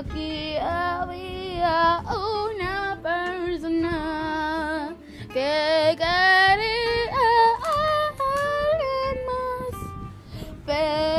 lucky are we are una persona que quería más. Pero